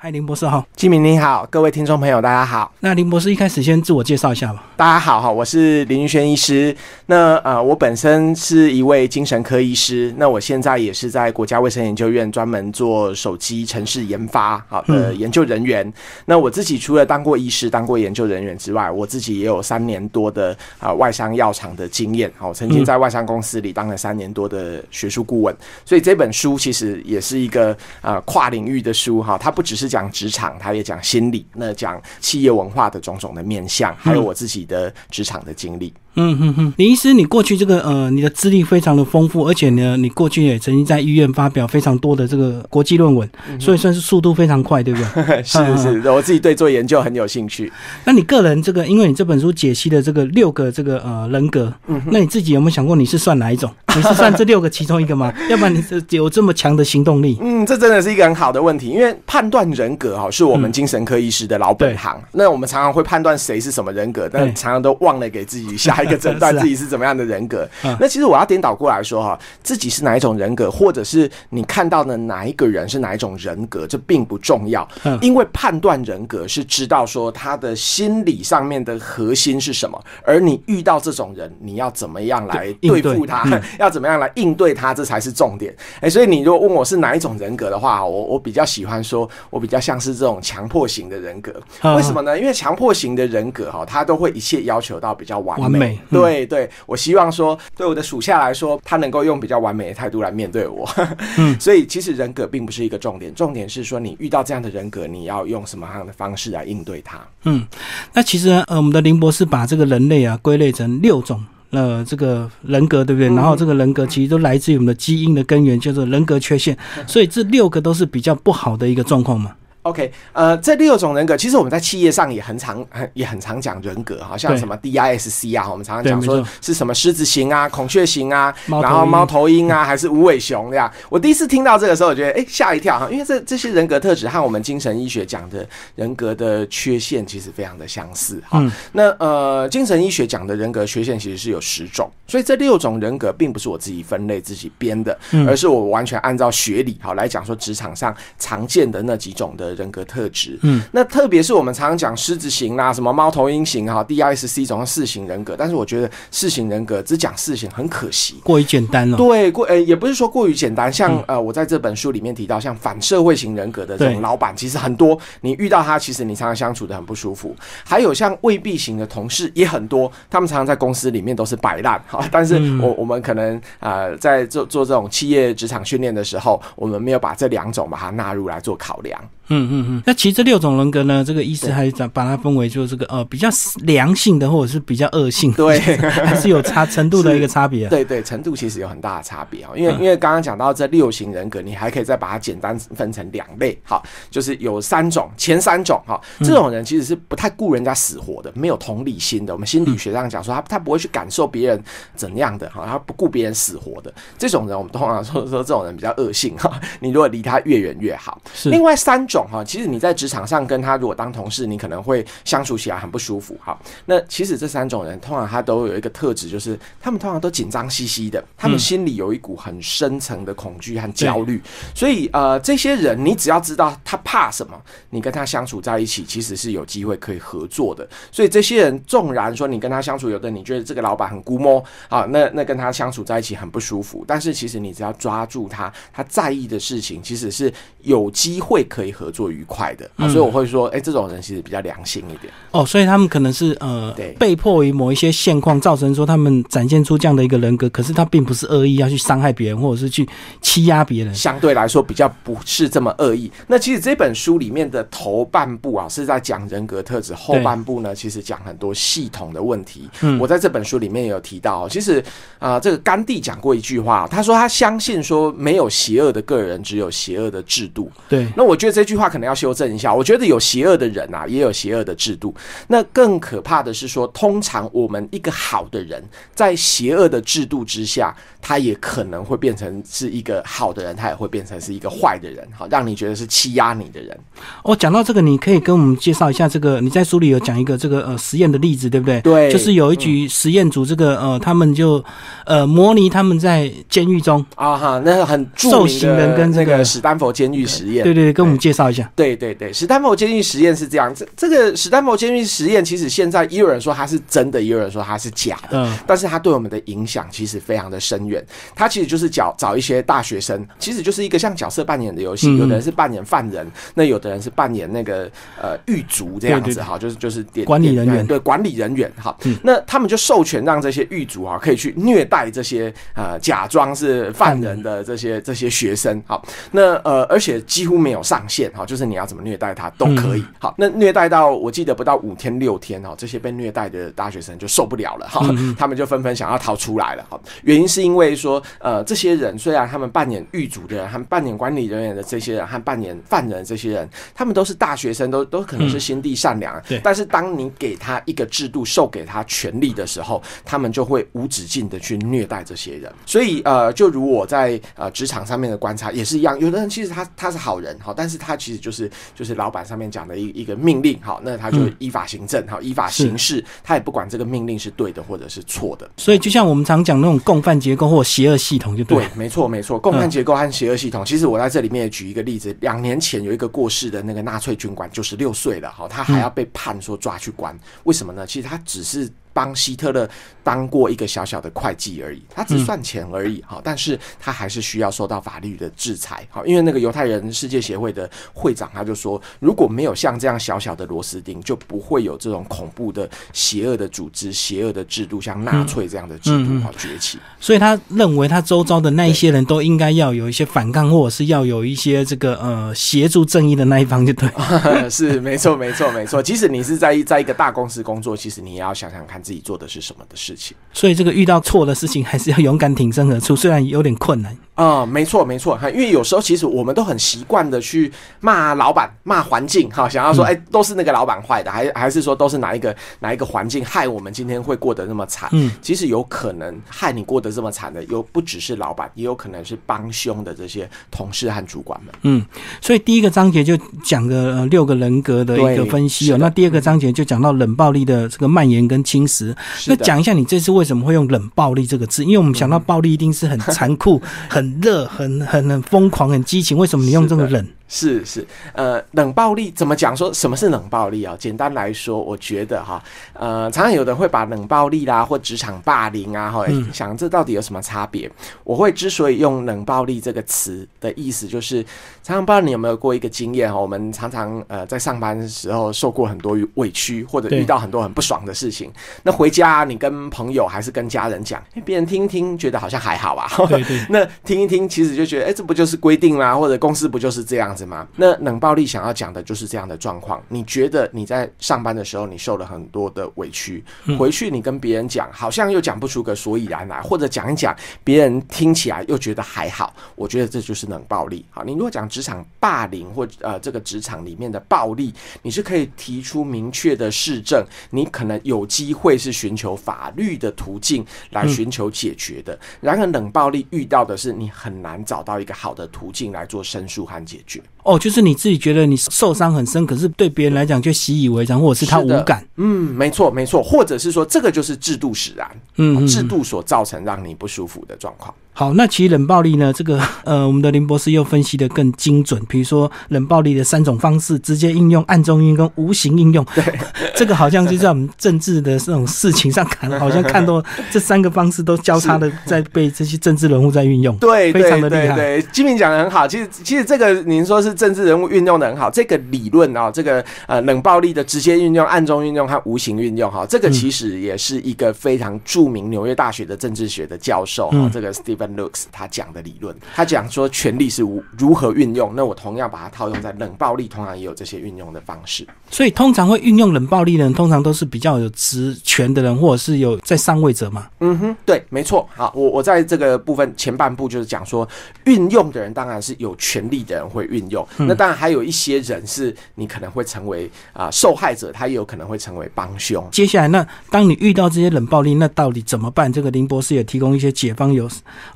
嗨，林博士好，金明你好，各位听众朋友大家好。那林博士一开始先自我介绍一下吧。大家好哈，我是林玉轩医师。那呃，我本身是一位精神科医师，那我现在也是在国家卫生研究院专门做手机城市研发好的研究人员。那我自己除了当过医师、当过研究人员之外，我自己也有三年多的啊外商药厂的经验。好，曾经在外商公司里当了三年多的学术顾问。所以这本书其实也是一个呃跨领域的书哈，它不只是。讲职场，他也讲心理，那讲企业文化的种种的面向，还有我自己的职场的经历。嗯哼哼，李医师，你过去这个呃，你的资历非常的丰富，而且呢，你过去也曾经在医院发表非常多的这个国际论文，所以算是速度非常快，对不对？是是，我自己对做研究很有兴趣。那你个人这个，因为你这本书解析的这个六个这个呃人格，那你自己有没有想过你是算哪一种？你是算这六个其中一个吗？要不然你是有这么强的行动力？嗯，这真的是一个很好的问题，因为判断人格哈是我们精神科医师的老本行。那我们常常会判断谁是什么人格，但常常都忘了给自己下一个 诊断，自己是。怎么样的人格？那其实我要颠倒过来说哈，自己是哪一种人格，或者是你看到的哪一个人是哪一种人格，这并不重要。因为判断人格是知道说他的心理上面的核心是什么，而你遇到这种人，你要怎么样来对付他，要怎么样来应对他，这才是重点。哎，所以你如果问我是哪一种人格的话，我我比较喜欢说，我比较像是这种强迫型的人格。为什么呢？因为强迫型的人格哈，他都会一切要求到比较完美。对对。我希望说，对我的属下来说，他能够用比较完美的态度来面对我。嗯，所以其实人格并不是一个重点，重点是说你遇到这样的人格，你要用什么样的方式来应对他。嗯，那其实呃，我们的林博士把这个人类啊归类成六种呃这个人格，对不对？然后这个人格其实都来自于我们的基因的根源，叫做人格缺陷。所以这六个都是比较不好的一个状况嘛。OK，呃，这六种人格，其实我们在企业上也很常、很也很常讲人格，好像什么 DISC 啊，我们常常讲说是什么狮子型啊、孔雀型啊，然后猫头鹰啊，还是无尾熊这样。我第一次听到这个时候，我觉得哎吓一跳哈，因为这这些人格特质和我们精神医学讲的人格的缺陷其实非常的相似哈。那呃，精神医学讲的人格缺陷其实是有十种，所以这六种人格并不是我自己分类自己编的，而是我完全按照学理好来讲说职场上常见的那几种的。人格特质，嗯，那特别是我们常常讲狮子型啦，什么猫头鹰型哈，DISC 总是四型人格，但是我觉得四型人格只讲四型很可惜，过于简单了。对，过呃也不是说过于简单，像呃我在这本书里面提到，像反社会型人格的这种老板，其实很多，你遇到他，其实你常常相处的很不舒服。还有像未必型的同事也很多，他们常常在公司里面都是摆烂哈，但是我我们可能呃在做做这种企业职场训练的时候，我们没有把这两种把它纳入来做考量。嗯嗯嗯，那其实这六种人格呢，这个意思还是把它分为就是这个呃比较良性的或者是比较恶性，对，还是有差程度的一个差别。对对，程度其实有很大的差别啊，因为因为刚刚讲到这六型人格，你还可以再把它简单分成两类，好，就是有三种，前三种哈，这种人其实是不太顾人家死活的，没有同理心的。我们心理学上讲说，他他不会去感受别人怎样的哈，他不顾别人死活的这种人，我们通常说说这种人比较恶性哈。你如果离他越远越好。另外三种。哈，其实你在职场上跟他如果当同事，你可能会相处起来很不舒服。哈，那其实这三种人通常他都有一个特质，就是他们通常都紧张兮兮的，他们心里有一股很深层的恐惧和焦虑。所以呃，这些人你只要知道他怕什么，你跟他相处在一起，其实是有机会可以合作的。所以这些人纵然说你跟他相处，有的你觉得这个老板很估摸啊，那那跟他相处在一起很不舒服。但是其实你只要抓住他他在意的事情，其实是有机会可以合。做愉快的，所以我会说，哎，这种人其实比较良性一点。哦，所以他们可能是呃，对被迫于某一些现况，造成说他们展现出这样的一个人格，可是他并不是恶意要去伤害别人，或者是去欺压别人。相对来说，比较不是这么恶意。那其实这本书里面的头半部啊，是在讲人格特质，后半部呢，其实讲很多系统的问题。嗯，我在这本书里面也有提到，其实啊，这个甘地讲过一句话，他说他相信说没有邪恶的个人，只有邪恶的制度。对，那我觉得这句。话可能要修正一下，我觉得有邪恶的人啊，也有邪恶的制度。那更可怕的是说，通常我们一个好的人，在邪恶的制度之下，他也可能会变成是一个好的人，他也会变成是一个坏的人，好让你觉得是欺压你的人。哦，讲到这个，你可以跟我们介绍一下这个，你在书里有讲一个这个呃实验的例子，对不对？对就是有一局实验组，这个呃，他们就呃模拟他们在监狱中，啊哈，那很著受名刑人跟这个个史丹佛监狱实验。对对对，跟我们介绍一下。对对对，史丹佛监狱实验是这样，这这个史丹佛监狱实验，其实现在也有人说它是真的，也有人说它是假的。嗯但是它对我们的影响其实非常的深远。它其实就是找找一些大学生，其实就是一个像角色扮演的游戏。嗯有的人是扮演犯人，那有的人是扮演那个呃狱卒这样子哈，就是就是点管理人员对管理人员哈。嗯那他们就授权让这些狱卒啊，可以去虐待这些呃假装是犯人的这些这些学生。好，那呃而且几乎没有上限哈，就是你要怎么虐待他都可以。好，那虐待到我记得不到五天六天哈，这些被虐待的大学生就受不了了哈，他们就纷纷想要逃出来了哈。原因是因为说呃这些人虽然他们扮演狱卒的人和扮演管理人员的这些人和扮演犯人的这些人，他们都是大学生，都都可能是心地善良。对但是当你给他一个制度，授给他权利的时候，他们就会无止境的去虐待这些人。所以呃，就如我在呃职场上面的观察也是一样，有的人其实他他是好人哈，但是他其实就是就是老板上面讲的一一个命令好，那他就嗯依法行政好，依法行事，他也不管这个命令是对的或者是错的。所以就像我们常讲那种共犯结构或邪恶系统，就对。，对没错没错，共犯结构和邪恶系统。其实我在这里面也举一个例子，两年前有一个过世的那个纳粹军官，九十六岁了，哈，他还要被判说抓去关，为什么呢？其实他只是。帮希特勒当过一个小小的会计而已，他只算钱而已，哈、但是他还是需要受到法律的制裁，好，因为那个犹太人世界协会的会长他就说，如果没有像这样小小的螺丝钉，就不会有这种恐怖的、邪恶的组织、邪恶的制度，像纳粹这样的制度好崛起。所以他认为他周遭的那一些人都应该要有一些反抗，或者是要有一些这个呃协助正义的那一方，就对。是没错，没错，没错。即使你是在在一个大公司工作，其实你也要想想看自己做的是什么的事情。所以这个遇到错的事情，还是要勇敢挺身而出，虽然有点困难。啊、没错没错，哈，因为有时候其实我们都很习惯的去骂老板、骂环境，哈，想要说，哎、都是那个老板坏的，还还是说都是哪一个哪一个环境害我们今天会过得那么惨？嗯，其实有可能害你过得这么惨的，有不只是老板，也有可能是帮凶的这些同事和主管们。嗯，所以第一个章节就讲个、呃、六个人格的一个分析哦。那第二个章节就讲到冷暴力的这个蔓延跟侵蚀。那讲一下你这次为什么会用冷暴力这个字？因为我们想到暴力一定是很残酷、很热、很很很疯狂、很激情，为什么你用这个冷？是是，呃，冷暴力怎么讲？说什么是冷暴力啊？简单来说，我觉得哈，呃，常常有人会把冷暴力啦或职场霸凌啊，哈、嗯想这到底有什么差别？我会之所以用冷暴力这个词的意思，就是常常不知道你有没有过一个经验哈，我们常常呃在上班的时候受过很多委屈，或者遇到很多很不爽的事情，那回家你跟朋友还是跟家人讲，诶别人听一听，觉得好像还好啊，那听一听，其实就觉得，哎、这不就是规定吗？或者公司不就是这样子吗？那冷暴力想要讲的就是这样的状况。你觉得你在上班的时候，你受了很多的委屈，回去你跟别人讲，好像又讲不出个所以然来，或者讲一讲，别人听起来又觉得还好。我觉得这就是冷暴力。好，你如果讲职场霸凌或呃这个职场里面的暴力，你是可以提出明确的市政，你可能有机会是寻求法律的途径来寻求解决的。然而冷暴力遇到的是你很难找到一个好的途径来做申诉和解决。哦，就是你自己觉得你受伤很深，可是对别人来讲却习以为常，或者是他无感。嗯，没错没错，或者是说这个就是制度使然，嗯，嗯制度所造成让你不舒服的状况。好，那其实冷暴力呢，这个 呃，我们的林博士又分析的更精准，比如说冷暴力的三种方式：直接应用、暗中应用跟无形应用。对，这个好像就在我们政治的这种事情上看，好像看到这三个方式都交叉的在被这些政治人物在运用。对非常的厉害对对，金明讲的很好。其实其实这个您说是政治人物运用的很好，这个理论啊、这个呃冷暴力的直接运用、暗中运用和无形运用哈，这个其实也是一个非常著名纽约大学的政治学的教授哈，嗯这个 Stephen Lux 他讲的理论，他讲说权力是如如何运用，那我同样把它套用在冷暴力，同样也有这些运用的方式。所以通常会运用冷暴力的人，通常都是比较有职权的人，或者是有在上位者嘛。嗯哼，对，没错。好，我我在这个部分前半部就是讲说，运用的人当然是有权力的人会运用，那当然还有一些人是你可能会成为啊、受害者，他也有可能会成为帮凶。接下来，那当你遇到这些冷暴力，那到底怎么办？这个林博士也提供一些解方，有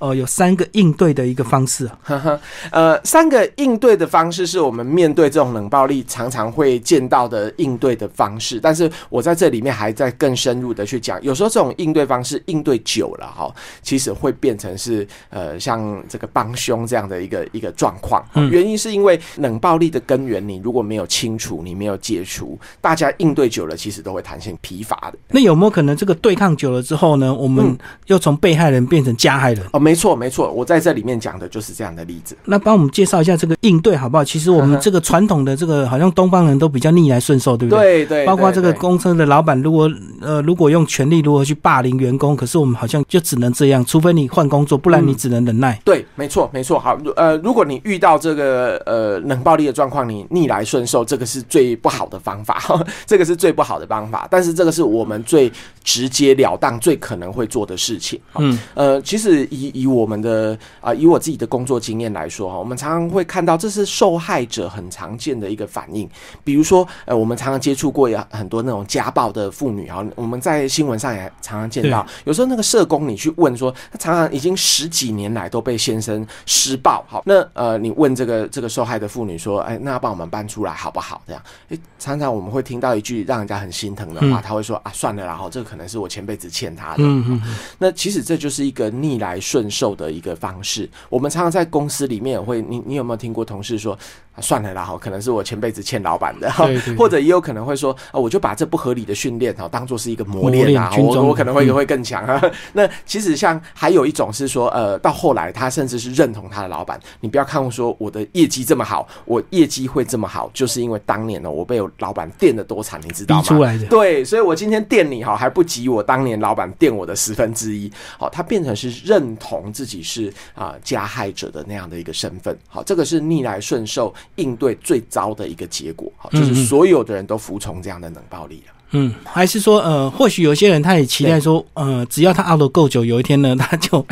呃有三个应对的一个方式啊。呵呵，呃，三个应对的方式是我们面对这种冷暴力常常会见到的应对的方式，但是我在这里面还在更深入的去讲，有时候这种应对方式应对久了哈，其实会变成是呃像这个帮凶这样的一个一个状况。原因是因为冷暴力的根源你如果没有清除，你没有解除，大家应对久了，其实都会弹性疲乏的。那有没有可能这个对抗久了之后呢，我们又从被害人变成加害人？哦，没错没错，我在这里面讲的就是这样的例子。那帮我们介绍一下这个应对好不好？其实我们这个传统的这个好像东方人都比较逆来顺受，对不对？对对，包括这个公司的老板，如果呃如果用权力如何去霸凌员工，可是我们好像就只能这样，除非你换工作，不然你只能忍耐。对，没错没错。好，呃，如果你遇到这个呃冷暴力的状况，你逆来顺受，这个是最不好的方法，这个是最不好的方法。但是这个是我们最直截了当、最可能会做的事情。嗯，呃，其实以以我们的啊，以我自己的工作经验来说哈，我们常常会看到这是受害者很常见的一个反应。比如说，呃，我们常常接触过有很多那种家暴的妇女哈，我们在新闻上也常常见到。有时候那个社工，你去问说，他常常已经十几年来都被先生施暴。好，那呃，你问这个这个受害的妇女说，哎，那要帮我们搬出来好不好？这样，哎，常常我们会听到一句让人家很心疼的话，他会说啊，算了，然后这个可能是我前辈子欠他的。嗯嗯。那其实这就是一个逆来顺受的一个方式。我们常常在公司里面会，你你有没有听过同事说？算了啦，哈，可能是我前辈子欠老板的，或者也有可能会说，啊，我就把这不合理的训练哈当做是一个磨练啊，我我可能会会更强啊。那其实像还有一种是说，呃，到后来他甚至是认同他的老板。你不要看我说我的业绩这么好，我业绩会这么好，就是因为当年呢我被老板电的多惨，你知道吗？出来的。对，所以我今天电你哈还不及我当年老板电我的十分之一。好，他变成是认同自己是啊加害者的那样的一个身份。好，这个是逆来顺受。应对最糟的一个结果，好，就是所有的人都服从这样的冷暴力了。嗯，还是说，呃，或许有些人他也期待说，呃，只要他熬得够久，有一天呢，他 就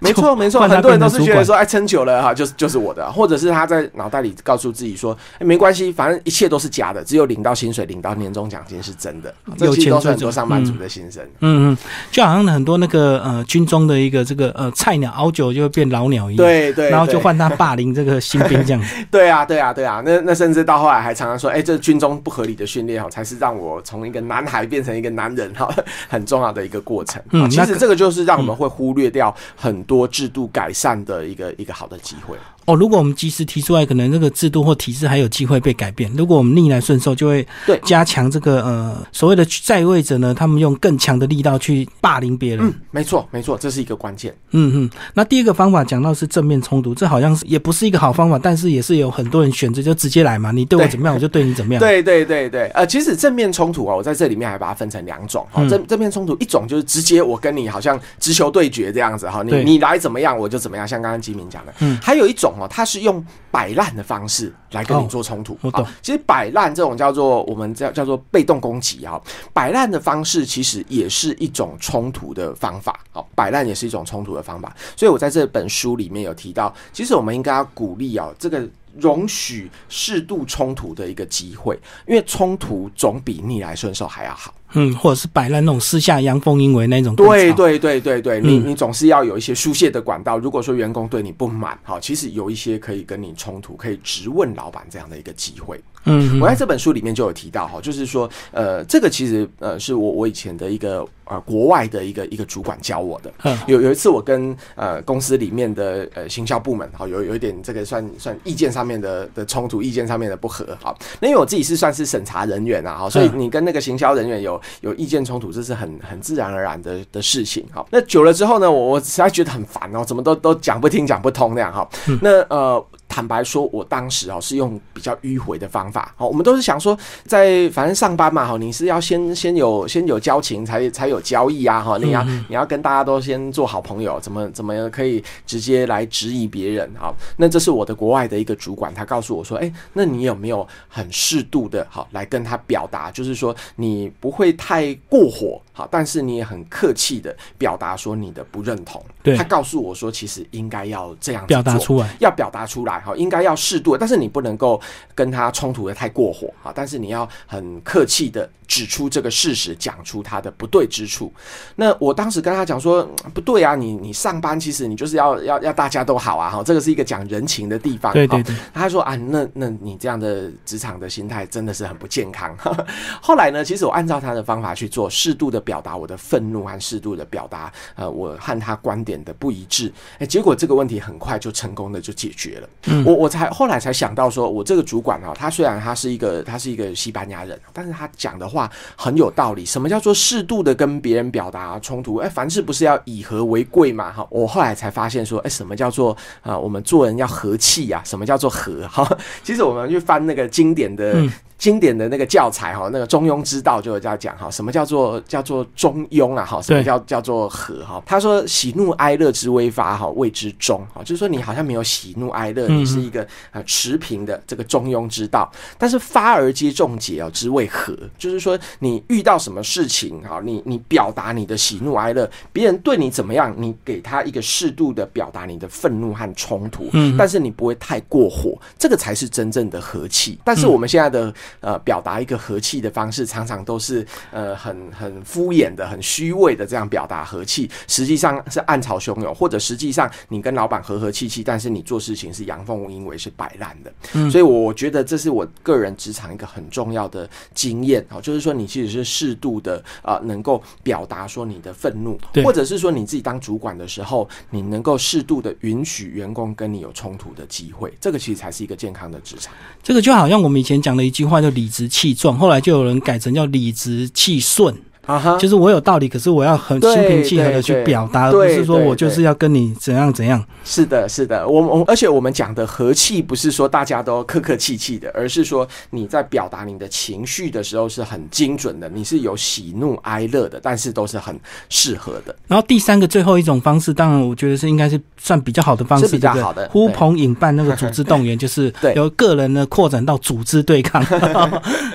没错没错，很多人都是觉得说，哎，撑久了哈，就是就是我的，或者是他在脑袋里告诉自己说，哎，没关系，反正一切都是假的，只有领到薪水、领到年终奖金是真的，有钱都是很多上班族的心声。嗯。嗯，就好像很多那个呃军中的一个这个呃菜鸟熬久就会变老鸟一样，对对，然后就换他霸凌这个新兵这样。对啊对啊对啊，那那甚至到后来还常常说，哎，这军中不合理的训练哈，才是让我从。一个男孩变成一个男人哈，很重要的一个过程。嗯，其实这个就是让我们会忽略掉很多制度改善的一个一个好的机会。哦，如果我们及时提出来，可能这个制度或体制还有机会被改变。如果我们逆来顺受，就会对加强这个呃所谓的在位者呢，他们用更强的力道去霸凌别人。嗯，没错，没错，这是一个关键。嗯嗯，那第二个方法讲到是正面冲突，这好像是也不是一个好方法，但是也是有很多人选择就直接来嘛，你对我怎么样，我就对你怎么样。对对对对，呃，其实正面冲突啊，我在这里面还把它分成两种。正正面冲突一种就是直接我跟你好像直球对决这样子哈，你你来怎么样我就怎么样，像刚刚吉明讲的。嗯，还有一种哦，它是用。摆烂的方式来跟你做冲突，好，其实摆烂这种叫做我们叫叫做被动攻击啊，摆烂的方式其实也是一种冲突的方法，好，摆烂也是一种冲突的方法，所以我在这本书里面有提到，其实我们应该要鼓励啊，这个容许适度冲突的一个机会，因为冲突总比逆来顺受还要好。嗯，或者是摆烂那种私下阳奉阴违那种。对对对对对，你你总是要有一些疏泄的管道。如果说员工对你不满，好，其实有一些可以跟你冲突、可以直问老板这样的一个机会。嗯，我在这本书里面就有提到哈，就是说，呃，这个其实呃是我我以前的一个呃国外的一个一个主管教我的。有有一次我跟呃公司里面的呃行销部门哈有有一点这个算算意见上面的的冲突，意见上面的不合。好，那因为我自己是算是审查人员啊，哈，所以你跟那个行销人员有有意见冲突，这是很很自然而然的的事情。好，那久了之后呢，我我实在觉得很烦哦，怎么都都讲不听讲不通那样哈。那呃。坦白说，我当时哦是用比较迂回的方法。好，我们都是想说，在反正上班嘛，哈，你是要先先有先有交情，才才有交易啊，哈，你要你要跟大家都先做好朋友，怎么怎么可以直接来质疑别人？好，那这是我的国外的一个主管，他告诉我说，哎，那你有没有很适度的，好来跟他表达，就是说你不会太过火，好，但是你也很客气的表达说你的不认同。对，他告诉我说，其实应该要这样表达出来，要表达出来。好，应该要适度，但是你不能够跟他冲突的太过火啊，但是你要很客气的指出这个事实，讲出他的不对之处。那我当时跟他讲说，不对啊，你你上班其实你就是要要要大家都好啊，哈，这个是一个讲人情的地方。对对对，他说啊，那那你这样的职场的心态真的是很不健康。后来呢，其实我按照他的方法去做，适度的表达我的愤怒和适度的表达，呃，我和他观点的不一致，哎，结果这个问题很快就成功的就解决了。嗯，我我才后来才想到说，我这个主管啊，他虽然他是一个他是一个西班牙人，但是他讲的话很有道理。什么叫做适度的跟别人表达冲突？哎，凡事不是要以和为贵嘛？哈，我后来才发现说，哎，什么叫做啊？我们做人要和气呀？什么叫做和？哈，其实我们去翻那个经典的。经典的那个教材哈，那个中庸之道就有在讲哈，什么叫做叫做中庸啊哈，什么叫叫做和哈？他说喜怒哀乐之微发哈，谓之中哈，就是说你好像没有喜怒哀乐，你是一个呃持平的这个中庸之道。但是发而皆众解啊，之谓和，就是说你遇到什么事情哈，你你表达你的喜怒哀乐，别人对你怎么样，你给他一个适度的表达你的愤怒和冲突，嗯，但是你不会太过火，这个才是真正的和气。但是我们现在的呃，表达一个和气的方式，常常都是呃很很敷衍的、很虚伪的这样表达和气，实际上是暗潮汹涌，或者实际上你跟老板和和气气，但是你做事情是阳奉阴违，是摆烂的。嗯，所以我觉得这是我个人职场一个很重要的经验哦，就是说你其实是适度的啊，能够表达说你的愤怒，或者是说你自己当主管的时候，你能够适度的允许员工跟你有冲突的机会，这个其实才是一个健康的职场。这个就好像我们以前讲的一句话，叫理直气壮，后来就有人改成叫理直气顺。啊哈，就是我有道理，可是我要很心平气和的去表达，不是说我就是要跟你怎样怎样。是的，是的，我我而且我们讲的和气，不是说大家都客客气气的，而是说你在表达你的情绪的时候是很精准的，你是有喜怒哀乐的，但是都是很适合的。然后第三个最后一种方式，当然我觉得是应该是算比较好的方式，比较好的呼朋引伴那个组织动员，就是由个人呢扩展到组织对抗。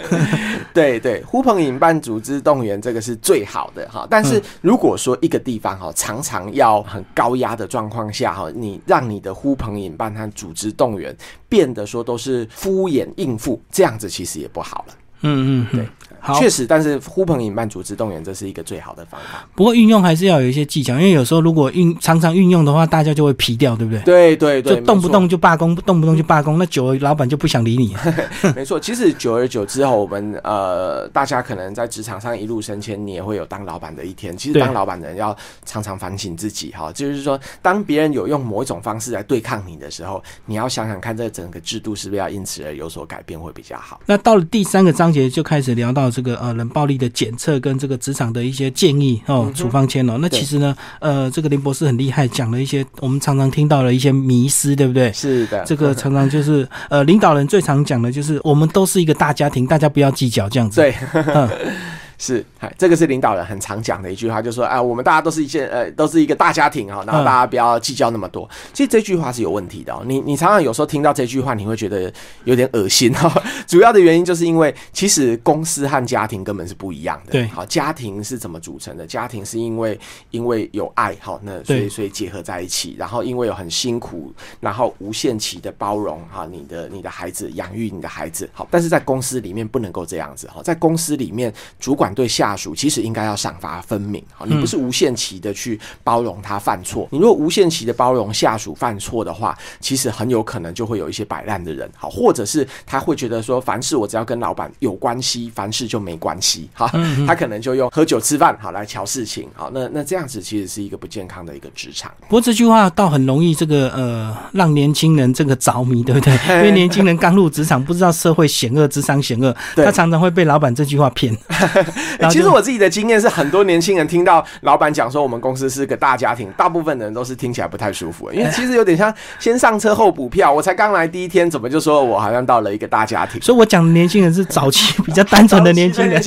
对对，呼朋引伴、组织动员，这个是最好的哈。但是如果说一个地方哈，常常要很高压的状况下哈，你让你的呼朋引伴和组织动员变得说都是敷衍应付，这样子其实也不好了。嗯嗯，对。确实，但是呼朋引伴、组织动员，这是一个最好的方法。不过运用还是要有一些技巧，因为有时候如果运常常运用的话，大家就会疲掉，对不对？对对对，就动不动就罢工，动不动就罢工，那久了老板就不想理你。没错，其实久而久之后，我们呃，大家可能在职场上一路升迁，你也会有当老板的一天。其实当老板的人要常常反省自己哈，就是说，当别人有用某一种方式来对抗你的时候，你要想想看，这整个制度是不是要因此而有所改变会比较好。那到了第三个章节就开始聊到。这个呃冷暴力的检测跟这个职场的一些建议哦，处方签哦，那其实呢，呃，这个林博士很厉害，讲了一些我们常常听到的一些迷思，对不对？是的，这个常常就是呃，领导人最常讲的就是我们都是一个大家庭，大家不要计较这样子。对。是，嗨，这个是领导人很常讲的一句话，就说，哎，我们大家都是一件，呃，都是一个大家庭哈，然后大家不要计较那么多。其实这句话是有问题的哦。你你常常有时候听到这句话，你会觉得有点恶心哈。主要的原因就是因为，其实公司和家庭根本是不一样的。对，好，家庭是怎么组成的？家庭是因为因为有爱，好，那所以所以结合在一起，然后因为有很辛苦，然后无限期的包容哈，你的你的孩子养育你的孩子，好，但是在公司里面不能够这样子哈，在公司里面主管。对下属其实应该要赏罚分明啊，你不是无限期的去包容他犯错。你如果无限期的包容下属犯错的话，其实很有可能就会有一些摆烂的人，好，或者是他会觉得说，凡事我只要跟老板有关系，凡事就没关系，哈，他可能就用喝酒吃饭好来瞧事情，好，那那这样子其实是一个不健康的一个职场。不过这句话倒很容易这个呃让年轻人这个着迷，对不对？因为年轻人刚入职场，不知道社会险恶，智商险恶，他常常会被老板这句话骗。其实我自己的经验是，很多年轻人听到老板讲说我们公司是个大家庭，大部分人都是听起来不太舒服，因为其实有点像先上车后补票。我才刚来第一天，怎么就说我好像到了一个大家庭？所以我讲的年轻人是早期比较单纯的年轻人。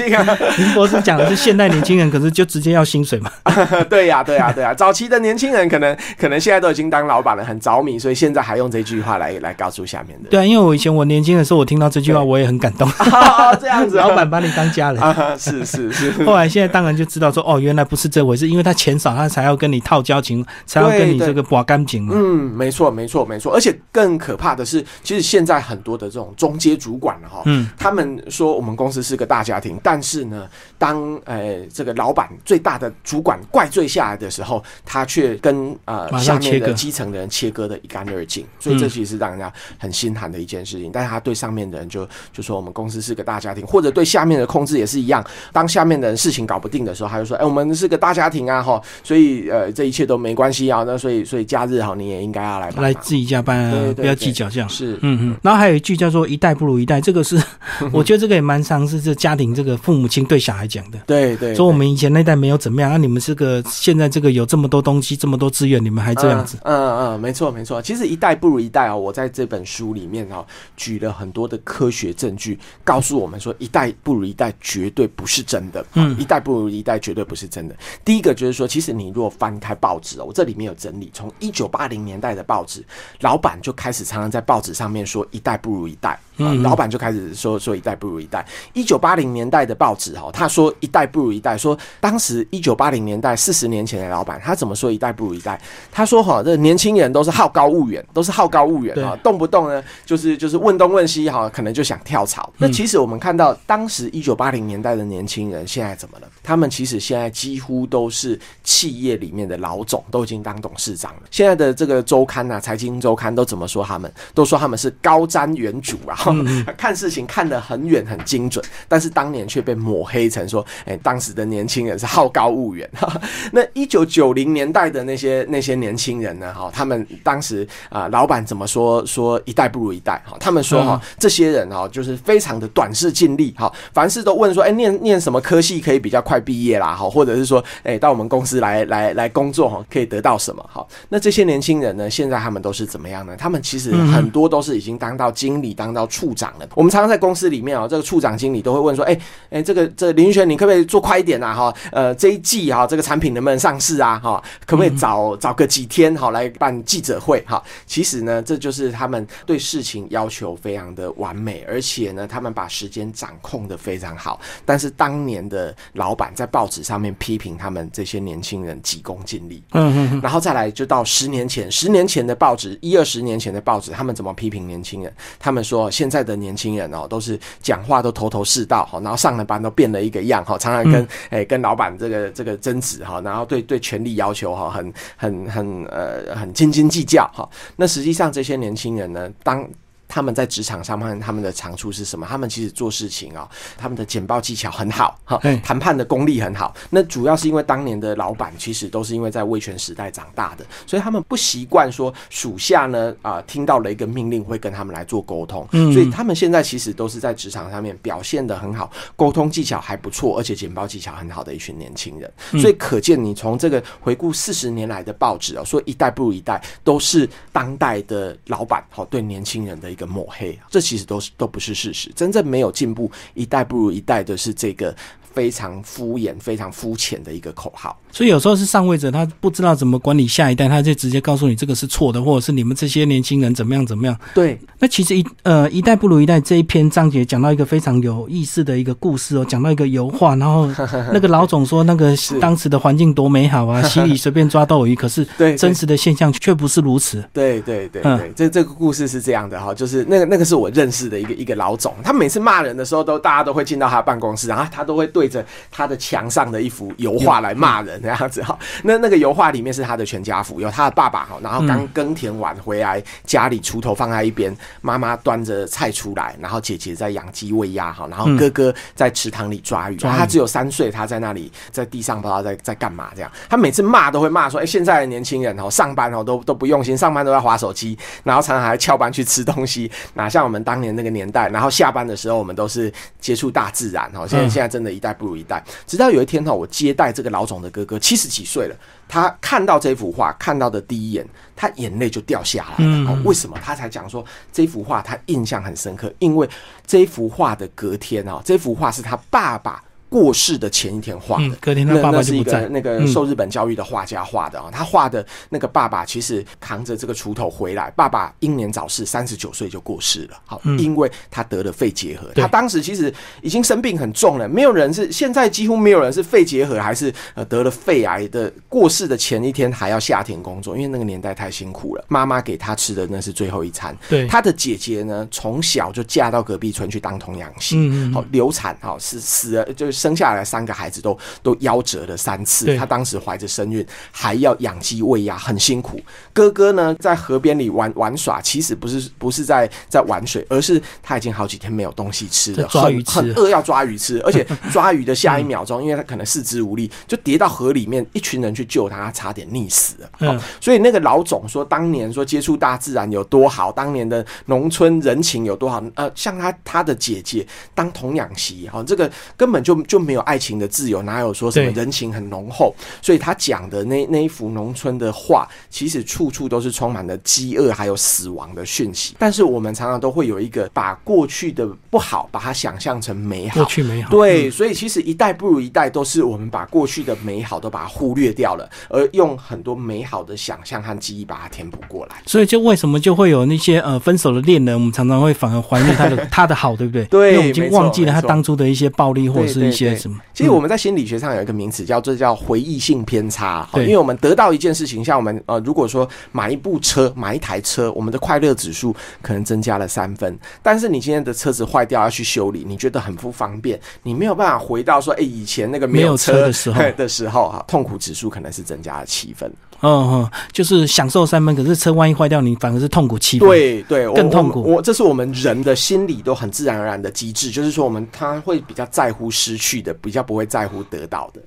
林博士讲的是现代年轻人，可是就直接要薪水嘛？对呀，对呀，对呀。早期的年轻人可能可能现在都已经当老板了，很着迷，所以现在还用这句话来来告诉下面的。对啊，因为我以前我年轻的时候，我听到这句话我也很感动。这样子，老板把你当家人。是是是是。后来现在当然就知道说，哦，原来不是这回事，因为他钱少，他才要跟你套交情，才要跟你这个刮干净嘛。嗯，没错没错没错。而且更可怕的是，其实现在很多的这种中阶主管哈，嗯，他们说我们公司是个大家庭，但是呢，当呃这个老板最大的主管怪罪下来的时候，他却跟呃下面的基层的人切割的一干二净。所以这其实是让人家很心寒的一件事情。但是他对上面的人就就说我们公司是个大家庭，或者对下面的控制也是一样。当下面的人事情搞不定的时候，他就说：“哎，我们是个大家庭啊，哈，所以呃，这一切都没关系啊。那所以所以假日哈，你也应该要来来自己加班啊，不要计较这样。是，嗯嗯。然后还有一句叫做‘一代不如一代’，这个是 我觉得这个也蛮常是这家庭这个父母亲对小孩讲的。对对，说我们以前那代没有怎么样，那你们这个现在这个有这么多东西，这么多资源，你们还这样子。嗯嗯，没错没错。其实一代不如一代啊，我在这本书里面啊，举了很多的科学证据，告诉我们说一代不如一代绝对不是真的。嗯，一代不如一代绝对不是真的。第一个就是说，其实你如果翻开报纸哦，我这里面有整理，从一九八零年代的报纸，老板就开始常常在报纸上面说一代不如一代。嗯，老板就开始说说一代不如一代。一九八零年代的报纸哈，他说一代不如一代，说当时一九八零年代四十年前的老板，他怎么说一代不如一代？他说哈，这年轻人都是好高骛远，都是好高骛远啊，动不动呢就是就是问东问西哈，可能就想跳槽。那其实我们看到当时一九八零年代的年亲人现在怎么了？他们其实现在几乎都是企业里面的老总，都已经当董事长了。现在的这个周刊啊，财经周刊都怎么说？他们都说他们是高瞻远瞩啊。看事情看得很远很精准，但是当年却被抹黑成说，哎，当时的年轻人是好高骛远。那一九九零年代的那些那些年轻人呢？哈，他们当时啊，老板怎么说？说一代不如一代。哈，他们说哈，这些人哈，就是非常的短视尽力。哈，凡事都问说，哎，念念什么科系可以比较快毕业啦？哈，或者是说，哎，到我们公司来来来工作哈，可以得到什么？哈，那这些年轻人呢？现在他们都是怎么样呢？他们其实很多都是已经当到经理，当到处长了。我们常常在公司里面啊，这个处长、经理都会问说：“哎哎，这个这林轩，你可不可以做快一点啊？哈，呃，这一季哈，这个产品能不能上市啊？哈，可不可以早早个几天好来办记者会？哈，其实呢，这就是他们对事情要求非常的完美，而且呢，他们把时间掌控的非常好。但是当年的老板在报纸上面批评他们这些年轻人急功近利，嗯嗯，然后再来就到十年前，十年前的报纸，一二十年前的报纸，他们怎么批评年轻人？他们说现在的年轻人哦，都是讲话都头头是道哈，然后上了班都变了一个样哈，常常跟诶跟老板这个这个争执哈，然后对对权力要求哈，很很很呃很斤斤计较哈。那实际上这些年轻人呢，当他们在职场上面，他们的长处是什么？他们其实做事情啊，他们的简报技巧很好，哈，谈判的功力很好。那主要是因为当年的老板其实都是因为在威权时代长大的，所以他们不习惯说属下呢啊听到了一个命令会跟他们来做沟通，所以他们现在其实都是在职场上面表现的很好，沟通技巧还不错，而且简报技巧很好的一群年轻人。所以可见，你从这个回顾四十年来的报纸哦，说一代不如一代，都是当代的老板好对年轻人的一个。抹黑，这其实都是都不是事实。真正没有进步，一代不如一代的是这个。非常敷衍、非常肤浅的一个口号，所以有时候是上位者他不知道怎么管理下一代，他就直接告诉你这个是错的，或者是你们这些年轻人怎么样怎么样。对，那其实一呃一代不如一代这一篇章节讲到一个非常有意思的一个故事哦，讲到一个油画，然后 那个老总说那个当时的环境多美好啊，溪里随便抓斗鱼，可是真实的现象却不是如此。对对对对，这这个故事是这样的哈，就是那个那个是我认识的一个一个老总，他每次骂人的时候都大家都会进到他办公室，然后他都会对。着他的墙上的一幅油画来骂人这样子。哈，那那个油画里面是他的全家福，有他的爸爸哈，然后刚耕田完回来，家里锄头放在一边，妈妈端着菜出来，然后姐姐在养鸡喂鸭哈，然后哥哥在池塘里抓鱼，他只有三岁，他在那里在地上不知道在在干嘛？这样，他每次骂都会骂说，哎，现在的年轻人哦，上班哦都都不用心，上班都在划手机，然后常常还翘班去吃东西，哪像我们当年那个年代，然后下班的时候我们都是接触大自然哦，现在现在真的一代。不如一代，直到有一天哈，我接待这个老总的哥哥，七十几岁了，他看到这幅画，看到的第一眼，他眼泪就掉下来了。为什么？他才讲说这幅画他印象很深刻，因为这幅画的隔天啊，这幅画是他爸爸过世的前一天画的。嗯，隔天他那爸爸那是一个就不在。那个嗯受日本教育的画家画的啊，他画的那个爸爸其实扛着这个锄头回来，爸爸英年早逝，三十九岁就过世了。好，因为他得了肺结核，他当时其实已经生病很重了，没有人是现在几乎没有人是肺结核还是呃得了肺癌的过世的前一天还要下田工作，因为那个年代太辛苦了。妈妈给他吃的那是最后一餐。对他的姐姐呢，从小就嫁到隔壁村去当童养媳，好流产，好死死了，就是生下来三个孩子都都夭折了三次。对他当时怀着身孕，还要养鸡喂鸭，很辛苦。哥哥呢，在河边里玩玩耍，其实不是不是在在玩水，而是他已经好几天没有东西吃了，抓很很饿要抓鱼吃，而且抓鱼的下一秒钟，因为他可能四肢无力，就跌到河里面，一群人去救他，他差点溺死了。所以那个老总说，当年说接触大自然有多好，当年的农村人情有多好。呃，像他他的姐姐当童养媳，哈、这个根本就就没有爱情的自由，哪有说什么人情很浓厚？所以他讲的那那一幅农村的画，其实处处都是充满了饥饿还有死亡的讯息。但是我们常常都会有一个把过去的不好，把它想象成美好过。去美好。对，所以其实一代不如一代，都是我们把过去的美好都把它忽略掉了，而用很多美好的想象和记忆把它填补过来。所以就为什么就会有那些呃分手的恋人，我们常常会反而怀念他的他的好，对不对？对因为我们已经忘记了他当初的一些暴力或者是一些对对什么。其实我们在心理学上有一个名词叫做叫回忆性偏差，好因为我们得到一件事情，像我们呃，如果说买一部车、买一台车，我们的快乐指数可能增加了三分，但是你今天的车子坏掉要去修理，你觉得很不方便，你没有办法回到说，哎、以前那个没有车车的时候 的时候哈，痛苦指数可能是增加了七分。嗯嗯，就是享受三分，可是车万一坏掉，你反而是痛苦七分。，对对，更痛苦我我这是我们人的心理都很自然而然的机制，就是说我们他会比较在乎失去的，比较不会在乎得到的。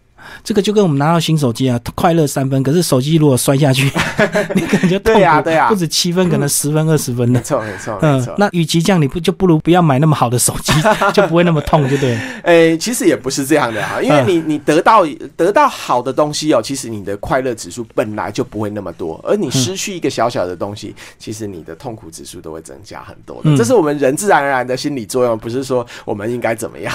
这个就跟我们拿到新手机啊，快乐三分，可是手机如果摔下去，你可能就痛苦，对啊对啊不止七分，可能十分、二十分的。没错没错没嗯错，。那与其这样，你不就不如不要买那么好的手机，就不会那么痛，就对了。诶、其实也不是这样的啊，因为你你得到得到好的东西哦，其实你的快乐指数本来就不会那么多，而你失去一个小小的东西，其实你的痛苦指数都会增加很多这是我们人自然而然的心理作用，不是说我们应该怎么样。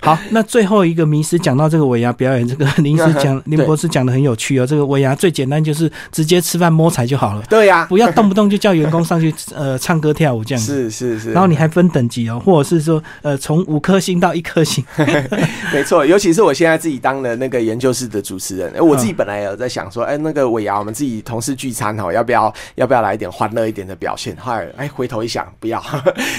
好，那最后一个迷失讲到这个尾牙表演，这个林师讲 林博士讲的很有趣哦。这个尾牙最简单就是直接吃饭摸彩就好了，对呀、不要 动不动就叫员工上去呃唱歌跳舞这样子。是是是。然后你还分等级哦，或者是说呃从五颗星到一颗星，没错，尤其是我现在自己当了那个研究室的主持人，哎，我自嗯己本来也有在想说，哎，那个尾牙我们自己同事聚餐哈，要不要要不要来一点欢乐一点的表现？后来哎，回头一想，不要，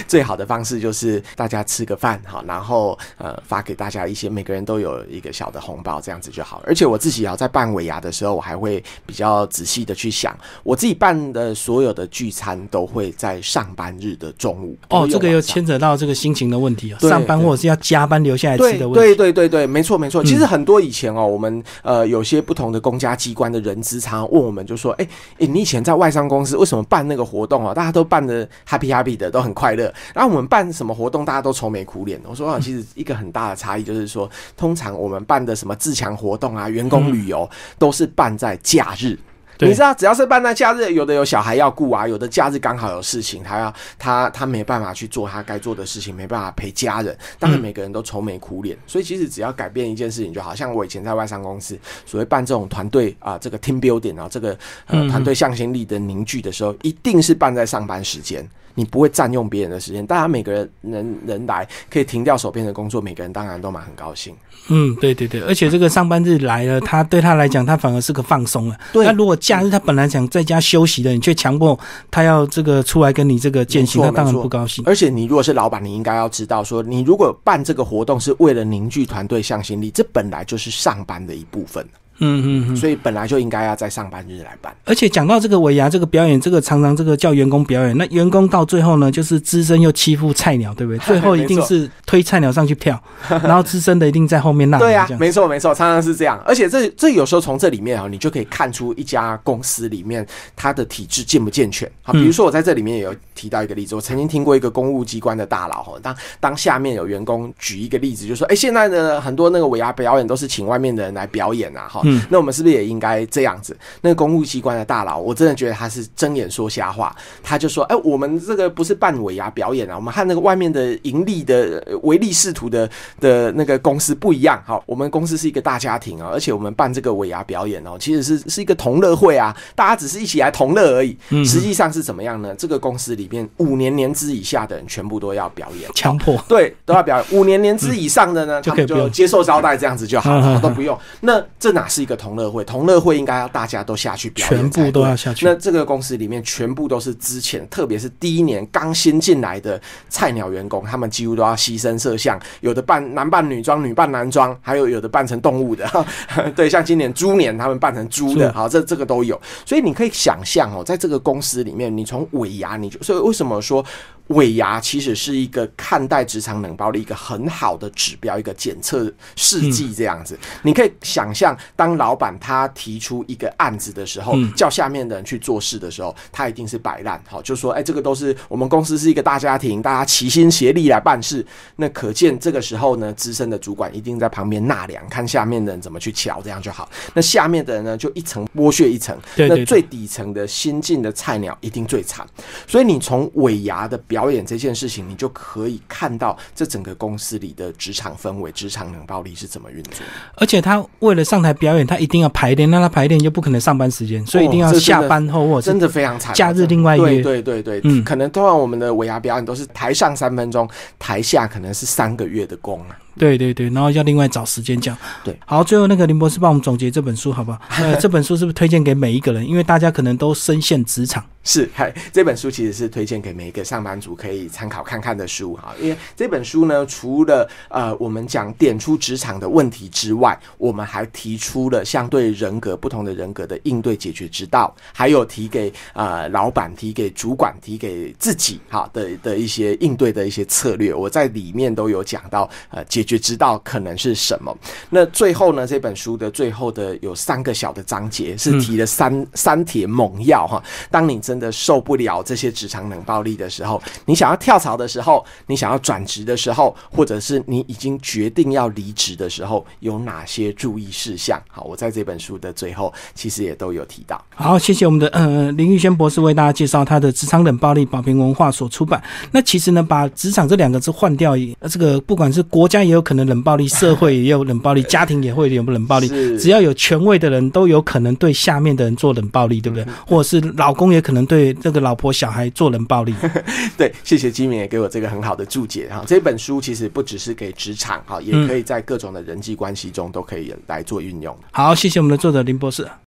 最好的方式就是大家吃个饭哈，然后呃发给大家一些每个人都有一个小的红包，这样子就好了。而且我自己啊，在办尾牙的时候，我还会比较仔细的去想，我自己办的所有的聚餐都会在上班日的中午。哦，这个又牵扯到这个心情的问题啊，上班或者是要加班留下来对吃的问对题。对对对，没错没错。嗯其实很多以前哦，我们呃有些不同的公家机关的人资常常问我们，就说：“哎、哎、你以前在外商公司为什么办那个活动啊？大家都办的 happy happy 的，都很快乐。然后我们办什么活动，大家都愁眉苦脸。”我说：“啊，其实一个很大的差异就是说，通常我们办的什么自强活动啊、员工旅游，都是办在假日。”你知道，只要是办在假日，有的有小孩要顾啊，有的假日刚好有事情，他要他他没办法去做他该做的事情，没办法陪家人。当然，嗯每个人都愁眉苦脸，所以其实只要改变一件事情就好。像我以前在外商公司，所谓办这种团队啊，这个 team building 啊，这个呃嗯团队向心力的凝聚的时候，一定是办在上班时间。你不会占用别人的时间，大家每个人人人来可以停掉手边的工作，每个人当然都蛮很高兴。嗯，对对对，而且这个上班日来了，他对他来讲，他反而是个放松了。对那如果假日他本来想在家休息的，你却强迫他要这个出来跟你这个践行，他当然不高兴。而且你如果是老板，你应该要知道说，你如果办这个活动是为了凝聚团队向心力，这本来就是上班的一部分，嗯嗯嗯。所以本来就应该要在上班日来办。而且讲到这个尾牙这个表演，这个常常这个叫员工表演，那员工到最后呢，就是资深又欺负菜鸟，对不对？最后一定是推菜鸟上去跳，然后资深的一定在后面呐喊。对呀、这样没错没错，常常是这样。而且这这有时候从这里面啊，你就可以看出一家公司里面它的体制健不健全。好，比如说我在这里面也有提到一个例子，我曾经听过一个公务机关的大佬哈，当当下面有员工举一个例子，就说，哎、现在的很多那个尾牙表演都是请外面的人来表演啊，哈，嗯那我们是不是也应该这样子？那个公务机关的大佬，我真的觉得他是睁眼说瞎话。他就说：“哎、我们这个不是办尾牙表演啊，我们和那个外面的盈利的呃唯利是图的的那个公司不一样。好，我们公司是一个大家庭啊，而且我们办这个尾牙表演哦，其实是是一个同乐会啊，大家只是一起来同乐而已。嗯实际上是怎么样呢？这个公司里面五年年资以下的人全部都要表演，强迫。对，都要表演。五年年资以上的呢，他们就接受招待这样子就好了，都不用。那这哪是一个同乐会？同乐会应该要大家都下去表演，全部都要下去那这个公司里面全部都是之前，特别是第一年刚新进来的菜鸟员工，他们几乎都要牺牲摄像，有的扮男扮女装，女扮男装，还有有的扮成动物的。对，像今年猪年他们扮成猪的，好，这这个都有。所以你可以想象哦，在这个公司里面，你从尾牙，你就所以为什么说尾牙其实是一个看待职场冷暴力一个很好的指标，一个检测试剂这样子。你可以想象，当老板他提出一个案子的时候，嗯叫下面的人去做事的时候，他一定是摆烂，好，就说，哎、这个都是我们公司是一个大家庭，大家齐心协力来办事。那可见这个时候呢，资深的主管一定在旁边纳凉，看下面的人怎么去瞧，这样就好。那下面的人呢，就一层剥削一层。那最底层的新进的菜鸟一定最惨。所以你从尾牙的表演这件事情，你就可以看到这整个公司里的职场氛围、职场冷暴力是怎么运作。而且他为了上台表演，他一定要排练，那他排练就不可能上班时间，所以一定要下班后或者真的非常惨，假日另外对约对对对，嗯可能通常我们的尾牙表演都是台上三分钟，台下可能是三个月的工啊。对对对，然后要另外找时间讲。对，好，最后那个林博士帮我们总结这本书好不好？呃，这本书是不是推荐给每一个人？因为大家可能都深陷职场。是，嗨，这本书其实是推荐给每一个上班族可以参考看看的书哈。因为这本书呢，除了呃我们讲点出职场的问题之外，我们还提出了相对人格不同的人格的应对解决之道，还有提给呃老板、提给主管、提给自己哈的的一些应对的一些策略。我在里面都有讲到呃解决之道可能是什么。那最后呢，这本书的最后的有三个小的章节是提了三、三帖猛药哈。当你真的受不了这些职场冷暴力的时候，你想要跳槽的时候，你想要转职的时候，或者是你已经决定要离职的时候，有哪些注意事项？好，我在这本书的最后其实也都有提到。好，谢谢我们的呃林玉轩博士为大家介绍他的《职场冷暴力》，宝平文化所出版。那其实呢，把“职场”这两个字换掉，呃，这个不管是国家也有可能冷暴力，社会也有冷暴力，家庭也会有冷暴力。只要有权威的人都有可能对下面的人做冷暴力，对不对？或者是老公也可能对这个老婆小孩做冷暴力。对，谢谢金敏也给我这个很好的注解哈。这本书其实不只是给职场哈，也可以在各种的人际关系中都可以来做运用。好，谢谢我们的作者林博士。